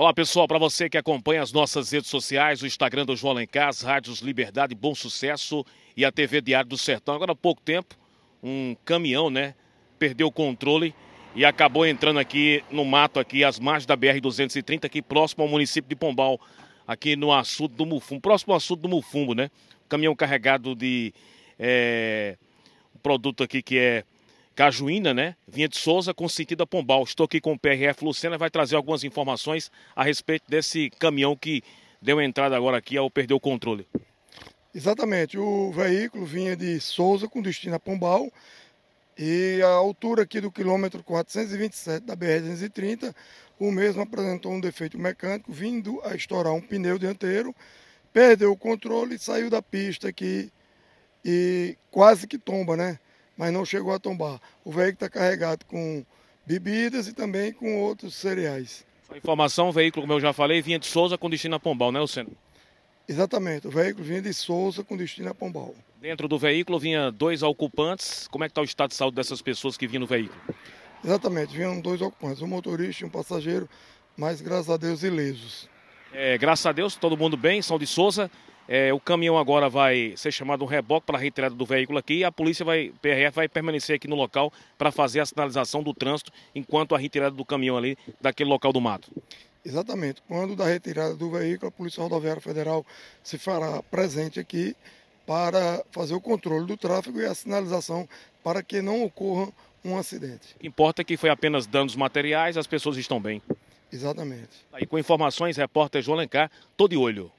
Olá pessoal, para você que acompanha as nossas redes sociais, o Instagram do João Alencar, rádios Liberdade, Bom Sucesso e a TV Diário do Sertão. Agora há pouco tempo, um caminhão, né, perdeu o controle e acabou entrando aqui no mato, aqui às margens da BR-230, aqui próximo ao município de Pombal, aqui no açude do Mufumbo, próximo ao açude do Mufumbo, né? Caminhão carregado de é, um produto aqui que é Cajuína, né? Vinha de Souza com sentido a Pombal. Estou aqui com o PRF Lucena, vai trazer algumas informações a respeito desse caminhão que deu entrada agora aqui ao perder o controle. Exatamente, o veículo vinha de Souza com destino a Pombal e a altura aqui do quilômetro 427 da BR-230, o mesmo apresentou um defeito mecânico vindo a estourar um pneu dianteiro, perdeu o controle, saiu da pista aqui e quase que tomba, né? Mas não chegou a tombar. O veículo está carregado com bebidas e também com outros cereais. A informação, o veículo, como eu já falei, vinha de Souza com destino a Pombal, né, Luciano? Exatamente, o veículo vinha de Souza com destino a Pombal. Dentro do veículo vinha dois ocupantes. Como é que está o estado de saúde dessas pessoas que vinham no veículo? Exatamente, vinham dois ocupantes, um motorista e um passageiro, mas graças a Deus ilesos. É, graças a Deus, todo mundo bem, São de Souza. É, o caminhão agora vai ser chamado um reboque para a retirada do veículo aqui e a polícia vai, PRF vai permanecer aqui no local para fazer a sinalização do trânsito enquanto a retirada do caminhão ali daquele local do mato. Exatamente. Quando da retirada do veículo, a Polícia Rodoviária Federal se fará presente aqui para fazer o controle do tráfego e a sinalização para que não ocorra um acidente. Importa é que foi apenas danos materiais, as pessoas estão bem. Exatamente. Aí com informações, repórter João Lencar, tô de olho.